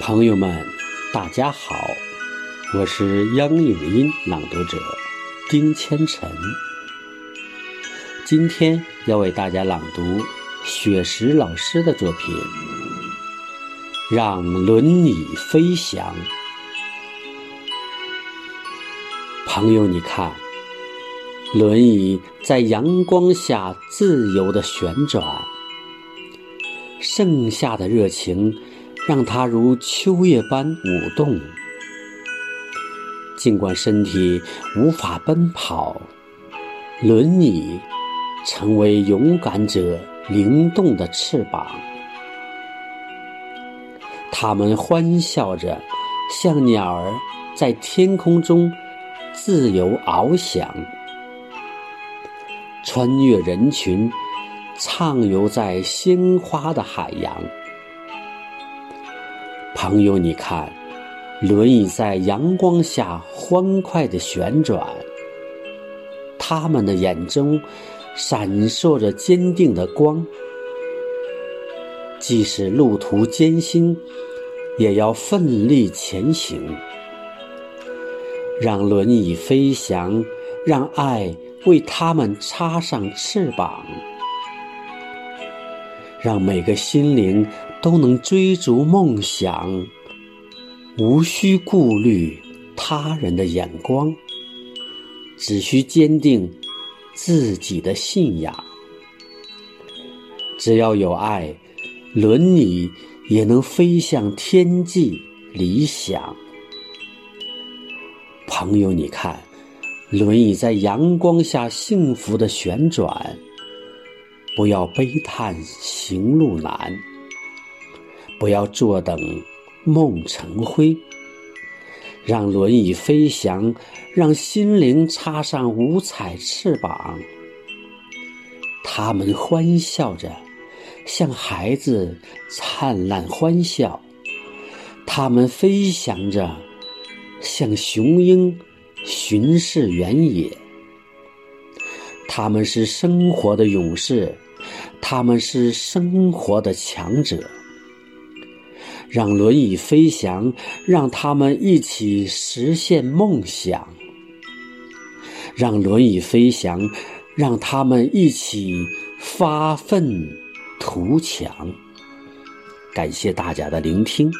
朋友们，大家好，我是央影音朗读者丁千晨。今天要为大家朗读雪石老师的作品《让轮椅飞翔》。朋友，你看，轮椅在阳光下自由的旋转，盛夏的热情。让它如秋叶般舞动，尽管身体无法奔跑，轮椅成为勇敢者灵动的翅膀。它们欢笑着，像鸟儿在天空中自由翱翔，穿越人群，畅游在鲜花的海洋。朋友，你看，轮椅在阳光下欢快的旋转，他们的眼中闪烁着坚定的光。即使路途艰辛，也要奋力前行。让轮椅飞翔，让爱为他们插上翅膀，让每个心灵。都能追逐梦想，无需顾虑他人的眼光，只需坚定自己的信仰。只要有爱，轮椅也能飞向天际理想。朋友，你看，轮椅在阳光下幸福的旋转，不要悲叹行路难。不要坐等梦成灰，让轮椅飞翔，让心灵插上五彩翅膀。他们欢笑着，像孩子灿烂欢笑；他们飞翔着，像雄鹰巡视原野。他们是生活的勇士，他们是生活的强者。让轮椅飞翔，让他们一起实现梦想。让轮椅飞翔，让他们一起发愤图强。感谢大家的聆听。